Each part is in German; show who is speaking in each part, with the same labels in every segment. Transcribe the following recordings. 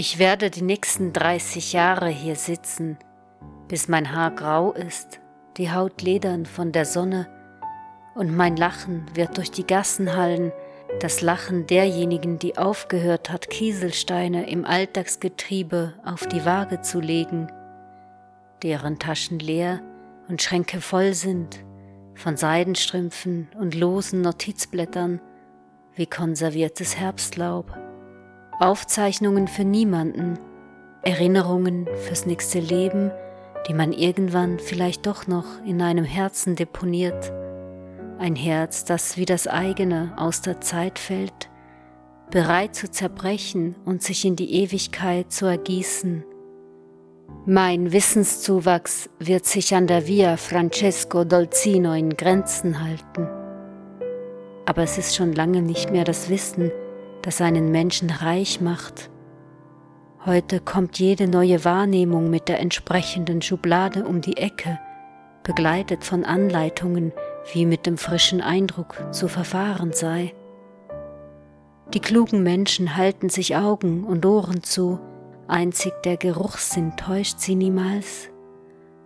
Speaker 1: Ich werde die nächsten 30 Jahre hier sitzen, bis mein Haar grau ist, die Haut ledern von der Sonne, und mein Lachen wird durch die Gassen hallen, das Lachen derjenigen, die aufgehört hat, Kieselsteine im Alltagsgetriebe auf die Waage zu legen, deren Taschen leer und Schränke voll sind von Seidenstrümpfen und losen Notizblättern wie konserviertes Herbstlaub, Aufzeichnungen für niemanden, Erinnerungen fürs nächste Leben, die man irgendwann vielleicht doch noch in einem Herzen deponiert, ein Herz, das wie das eigene aus der Zeit fällt, bereit zu zerbrechen und sich in die Ewigkeit zu ergießen. Mein Wissenszuwachs wird sich an der Via Francesco Dolzino in Grenzen halten. Aber es ist schon lange nicht mehr das Wissen, das einen Menschen reich macht. Heute kommt jede neue Wahrnehmung mit der entsprechenden Schublade um die Ecke, begleitet von Anleitungen, wie mit dem frischen Eindruck zu verfahren sei. Die klugen Menschen halten sich Augen und Ohren zu, einzig der Geruchssinn täuscht sie niemals,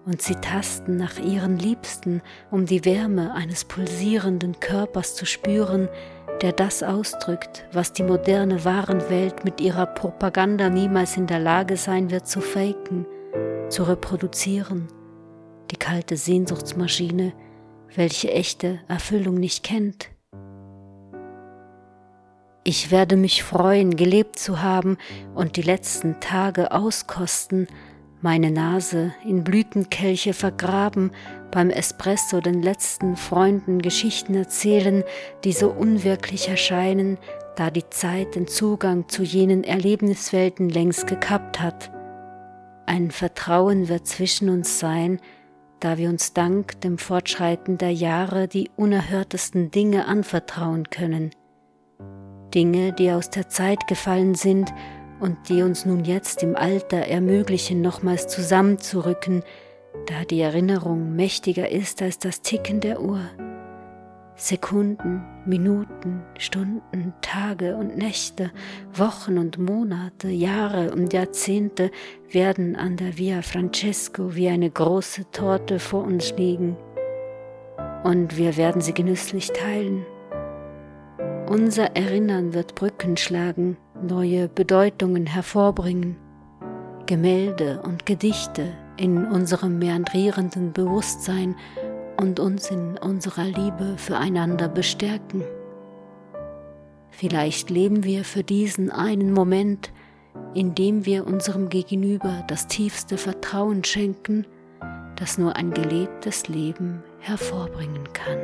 Speaker 1: und sie tasten nach ihren Liebsten, um die Wärme eines pulsierenden Körpers zu spüren, der das ausdrückt, was die moderne Warenwelt mit ihrer Propaganda niemals in der Lage sein wird zu faken, zu reproduzieren, die kalte Sehnsuchtsmaschine, welche echte Erfüllung nicht kennt. Ich werde mich freuen, gelebt zu haben und die letzten Tage auskosten, meine Nase in Blütenkelche vergraben, beim Espresso den letzten Freunden Geschichten erzählen, die so unwirklich erscheinen, da die Zeit den Zugang zu jenen Erlebniswelten längst gekappt hat. Ein Vertrauen wird zwischen uns sein, da wir uns dank dem Fortschreiten der Jahre die unerhörtesten Dinge anvertrauen können. Dinge, die aus der Zeit gefallen sind und die uns nun jetzt im Alter ermöglichen, nochmals zusammenzurücken, da die Erinnerung mächtiger ist als das Ticken der Uhr. Sekunden, Minuten, Stunden, Tage und Nächte, Wochen und Monate, Jahre und Jahrzehnte werden an der Via Francesco wie eine große Torte vor uns liegen. Und wir werden sie genüsslich teilen. Unser Erinnern wird Brücken schlagen, neue Bedeutungen hervorbringen, Gemälde und Gedichte in unserem meandrierenden Bewusstsein und uns in unserer Liebe füreinander bestärken. Vielleicht leben wir für diesen einen Moment, in dem wir unserem Gegenüber das tiefste Vertrauen schenken, das nur ein gelebtes Leben hervorbringen kann.